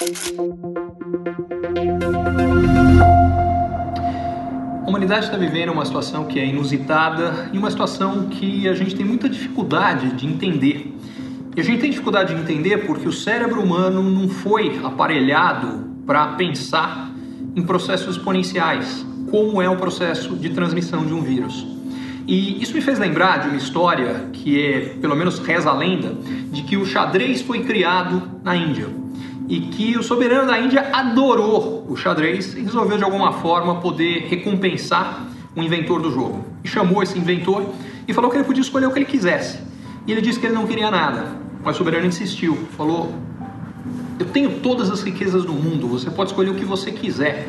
A humanidade está vivendo uma situação que é inusitada e uma situação que a gente tem muita dificuldade de entender. E a gente tem dificuldade de entender porque o cérebro humano não foi aparelhado para pensar em processos exponenciais, como é o processo de transmissão de um vírus. E isso me fez lembrar de uma história que é, pelo menos reza a lenda, de que o xadrez foi criado na Índia e que o soberano da Índia adorou o xadrez e resolveu de alguma forma poder recompensar o inventor do jogo. E chamou esse inventor e falou que ele podia escolher o que ele quisesse. E ele disse que ele não queria nada, mas o soberano insistiu, falou: "Eu tenho todas as riquezas do mundo, você pode escolher o que você quiser".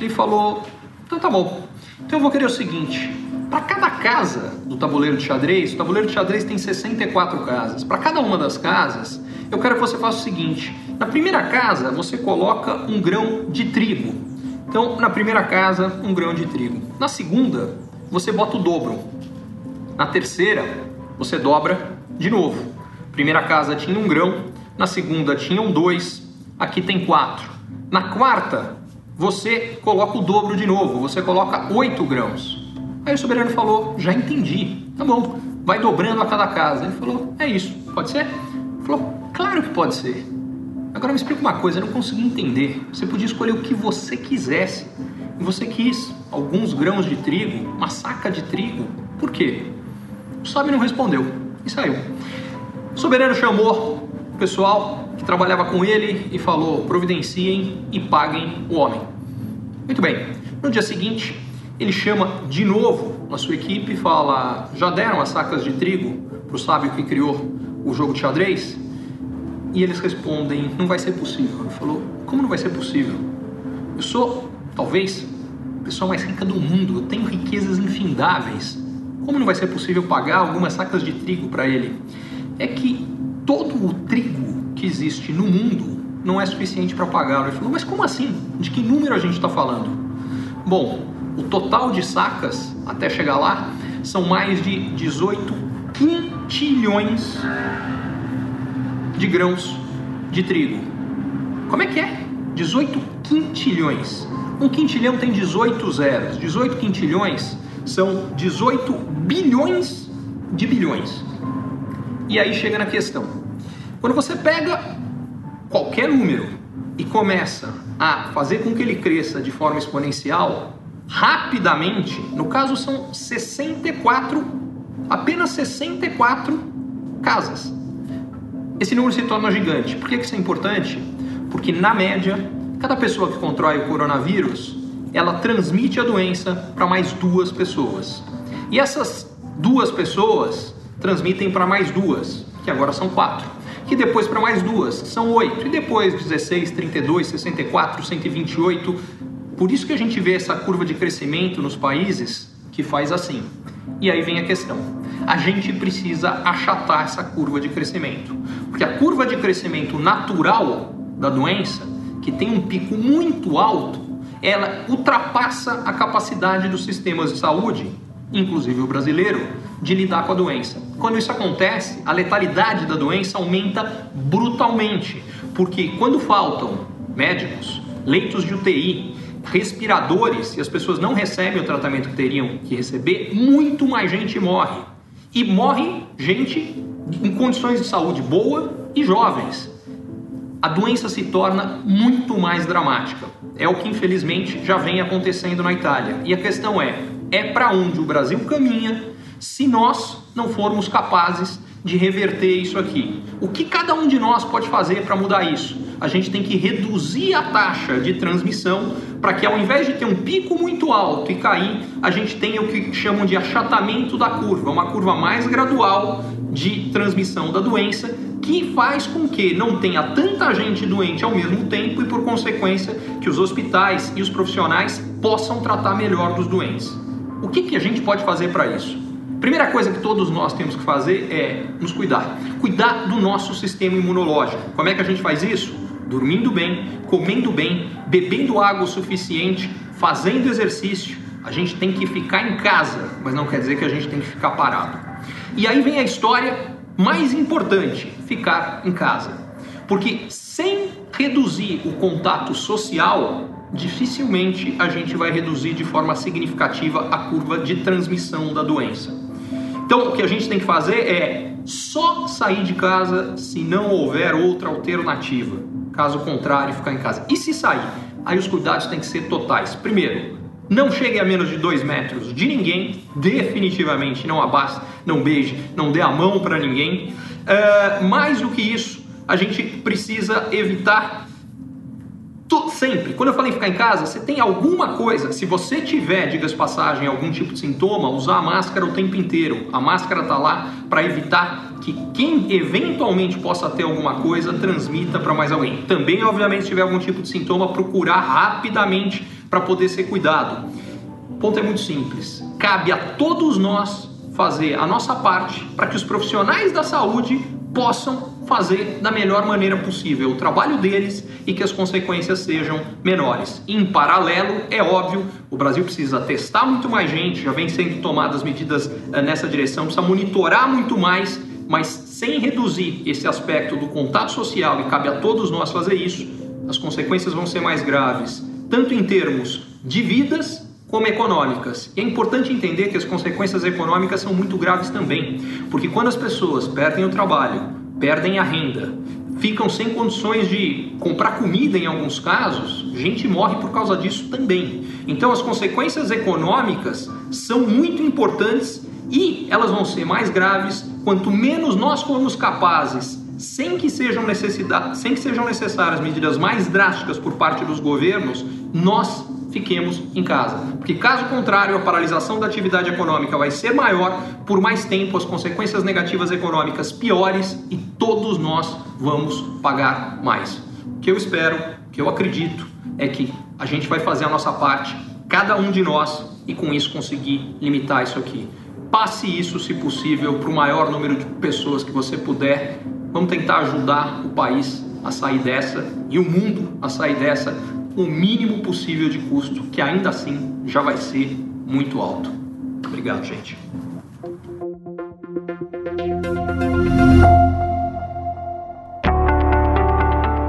Ele falou: "Então tá bom. Então eu vou querer o seguinte, para cada casa do tabuleiro de xadrez, o tabuleiro de xadrez tem 64 casas. Para cada uma das casas, eu quero que você faça o seguinte: na primeira casa, você coloca um grão de trigo. Então, na primeira casa, um grão de trigo. Na segunda, você bota o dobro. Na terceira, você dobra de novo. Primeira casa tinha um grão, na segunda tinham dois, aqui tem quatro. Na quarta, você coloca o dobro de novo, você coloca oito grãos. Aí o soberano falou: Já entendi, tá bom, vai dobrando a cada casa. Ele falou: É isso, pode ser? Ele falou: Claro que pode ser. Agora me explica uma coisa, eu não consegui entender. Você podia escolher o que você quisesse. E você quis alguns grãos de trigo, uma saca de trigo. Por quê? O sábio não respondeu e saiu. O soberano chamou o pessoal que trabalhava com ele e falou: providenciem e paguem o homem. Muito bem. No dia seguinte, ele chama de novo a sua equipe e fala: já deram as sacas de trigo para o sábio que criou o jogo de xadrez? E eles respondem: não vai ser possível. Ele falou: como não vai ser possível? Eu sou, talvez, a pessoa mais rica do mundo, eu tenho riquezas infindáveis. Como não vai ser possível pagar algumas sacas de trigo para ele? É que todo o trigo que existe no mundo não é suficiente para pagá-lo. Ele falou: mas como assim? De que número a gente está falando? Bom, o total de sacas até chegar lá são mais de 18 quintilhões de grãos de trigo. Como é que é? 18 quintilhões. Um quintilhão tem 18 zeros. 18 quintilhões são 18 bilhões de bilhões. E aí chega na questão. Quando você pega qualquer número e começa a fazer com que ele cresça de forma exponencial, rapidamente, no caso são 64, apenas 64 casas esse número se torna gigante. Por que isso é importante? Porque, na média, cada pessoa que contrai o coronavírus, ela transmite a doença para mais duas pessoas. E essas duas pessoas transmitem para mais duas, que agora são quatro. Que depois para mais duas, são oito. E depois 16, 32, 64, 128. Por isso que a gente vê essa curva de crescimento nos países que faz assim. E aí vem a questão: a gente precisa achatar essa curva de crescimento, porque a curva de crescimento natural da doença, que tem um pico muito alto, ela ultrapassa a capacidade dos sistemas de saúde, inclusive o brasileiro, de lidar com a doença. Quando isso acontece, a letalidade da doença aumenta brutalmente, porque quando faltam médicos, leitos de UTI, respiradores e as pessoas não recebem o tratamento que teriam que receber, muito mais gente morre. E morre gente em condições de saúde boa e jovens. A doença se torna muito mais dramática. É o que infelizmente já vem acontecendo na Itália. E a questão é: é para onde o Brasil caminha se nós não formos capazes de reverter isso aqui? O que cada um de nós pode fazer para mudar isso? A gente tem que reduzir a taxa de transmissão para que ao invés de ter um pico muito alto e cair, a gente tenha o que chamam de achatamento da curva, uma curva mais gradual de transmissão da doença, que faz com que não tenha tanta gente doente ao mesmo tempo e por consequência que os hospitais e os profissionais possam tratar melhor dos doentes. O que, que a gente pode fazer para isso? Primeira coisa que todos nós temos que fazer é nos cuidar. Cuidar do nosso sistema imunológico. Como é que a gente faz isso? Dormindo bem, comendo bem, bebendo água o suficiente, fazendo exercício. A gente tem que ficar em casa, mas não quer dizer que a gente tem que ficar parado. E aí vem a história mais importante: ficar em casa. Porque sem reduzir o contato social, dificilmente a gente vai reduzir de forma significativa a curva de transmissão da doença. Então, o que a gente tem que fazer é só sair de casa se não houver outra alternativa. Caso contrário, ficar em casa. E se sair? Aí os cuidados têm que ser totais. Primeiro, não chegue a menos de dois metros de ninguém, definitivamente não abaste, não beije, não dê a mão para ninguém. Uh, mais do que isso, a gente precisa evitar sempre. Quando eu falei ficar em casa, você tem alguma coisa, se você tiver, diga-se passagem, algum tipo de sintoma, usar a máscara o tempo inteiro. A máscara está lá para evitar que quem eventualmente possa ter alguma coisa transmita para mais alguém. Também, obviamente, se tiver algum tipo de sintoma, procurar rapidamente para poder ser cuidado. O ponto é muito simples. Cabe a todos nós fazer a nossa parte para que os profissionais da saúde possam fazer da melhor maneira possível o trabalho deles e que as consequências sejam menores. Em paralelo, é óbvio, o Brasil precisa testar muito mais gente, já vem sendo tomadas medidas eh, nessa direção, precisa monitorar muito mais, mas sem reduzir esse aspecto do contato social, e cabe a todos nós fazer isso, as consequências vão ser mais graves, tanto em termos de vidas como econômicas. É importante entender que as consequências econômicas são muito graves também, porque quando as pessoas perdem o trabalho, perdem a renda, ficam sem condições de comprar comida em alguns casos, gente morre por causa disso também. Então as consequências econômicas são muito importantes e elas vão ser mais graves quanto menos nós formos capazes, sem que sejam sem que sejam necessárias medidas mais drásticas por parte dos governos, nós fiquemos em casa. Porque caso contrário, a paralisação da atividade econômica vai ser maior, por mais tempo as consequências negativas econômicas piores e todos nós vamos pagar mais. O que eu espero, o que eu acredito é que a gente vai fazer a nossa parte, cada um de nós, e com isso conseguir limitar isso aqui. Passe isso, se possível, para o maior número de pessoas que você puder. Vamos tentar ajudar o país a sair dessa e o mundo a sair dessa o mínimo possível de custo, que ainda assim já vai ser muito alto. Obrigado, gente.